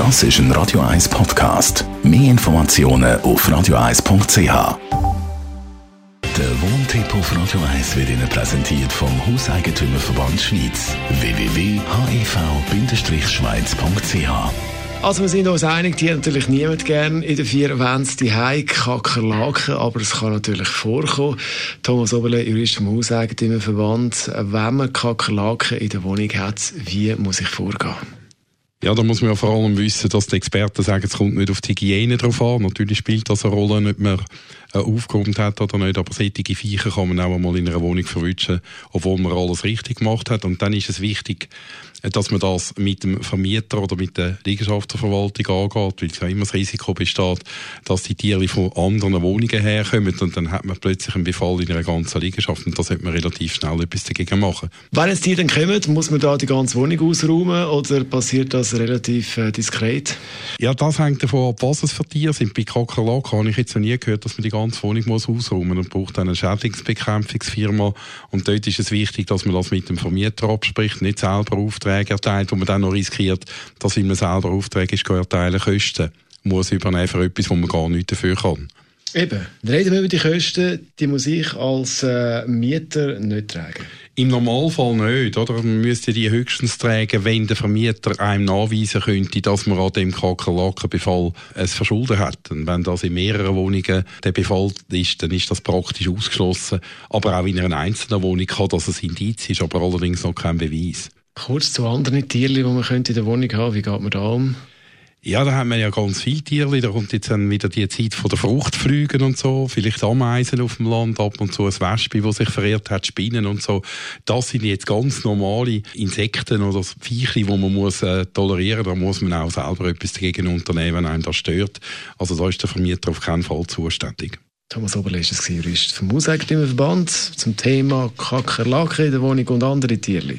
Das ist ein Radio 1 Podcast. Mehr Informationen auf radio1.ch. Der Wohntipp auf Radio 1 wird Ihnen präsentiert vom Hauseigentümerverband Schweiz. www.hev-schweiz.ch also wir sind uns einig, die natürlich niemand gern in den vier Wände die Kakerlaken, aber es kann natürlich vorkommen. Thomas Oberle, Jurist vom Hauseigentümerverband, wenn man Kakerlaken in der Wohnung hat, wie muss ich vorgehen? Ja, da muss man ja vor allem wissen, dass die Experten sagen, es kommt nicht auf die Hygiene drauf an. Natürlich spielt das eine Rolle, ob man äh, aufgeräumt hat oder nicht, aber solche Viecher kann man auch einmal in einer Wohnung verwischen, obwohl man alles richtig gemacht hat. Und dann ist es wichtig, dass man das mit dem Vermieter oder mit der Liegenschaftsverwaltung angeht, weil es ja immer das Risiko besteht, dass die Tiere von anderen Wohnungen herkommen und dann hat man plötzlich einen Befall in einer ganzen Liegenschaft und da sollte man relativ schnell etwas dagegen machen. Wenn es die dann kommen, muss man da die ganze Wohnung ausräumen oder passiert das relativ äh, diskret? Ja, das hängt davon ab, was es für Tiere sind. Bei Kakerlaken habe ich jetzt noch nie gehört, dass man die ganze Wohnung muss ausräumen muss und braucht eine Schädlingsbekämpfungsfirma und dort ist es wichtig, dass man das mit dem Vermieter abspricht, nicht selber aufträgt Aufträge erteilt, wo man dann noch riskiert, dass wenn man selber Aufträge ist, erteilen Kosten muss übernehmen für etwas, wo man gar nichts dafür kann. Eben, reden wir über die Kosten, die muss ich als äh, Mieter nicht tragen. Im Normalfall nicht, oder? Man müsste die höchstens tragen, wenn der Vermieter einem nachweisen könnte, dass man an dem Kakerlakenbefall ein Verschulden hat. Und wenn das in mehreren Wohnungen der Befall ist, dann ist das praktisch ausgeschlossen. Aber auch in einer einzelnen Wohnung kann das ein Indiz ist, aber allerdings noch kein Beweis. Kurz zu anderen Tieren, die man in der Wohnung haben Wie geht man da um? Ja, da haben wir ja ganz viele Tiere. Da kommt jetzt dann wieder die Zeit von der Fruchtflügen und so. Vielleicht Ameisen auf dem Land, ab und zu ein Wespe, das sich verirrt hat, Spinnen und so. Das sind jetzt ganz normale Insekten oder Viecher, die man muss äh, tolerieren. Da muss man auch selber etwas dagegen unternehmen, wenn einem das stört. Also da ist der Vermieter auf keinen Fall zuständig. Thomas Oberle es Jurist vom Hauseigentümerverband zum Thema Kakerlaken in der Wohnung und andere Tiere.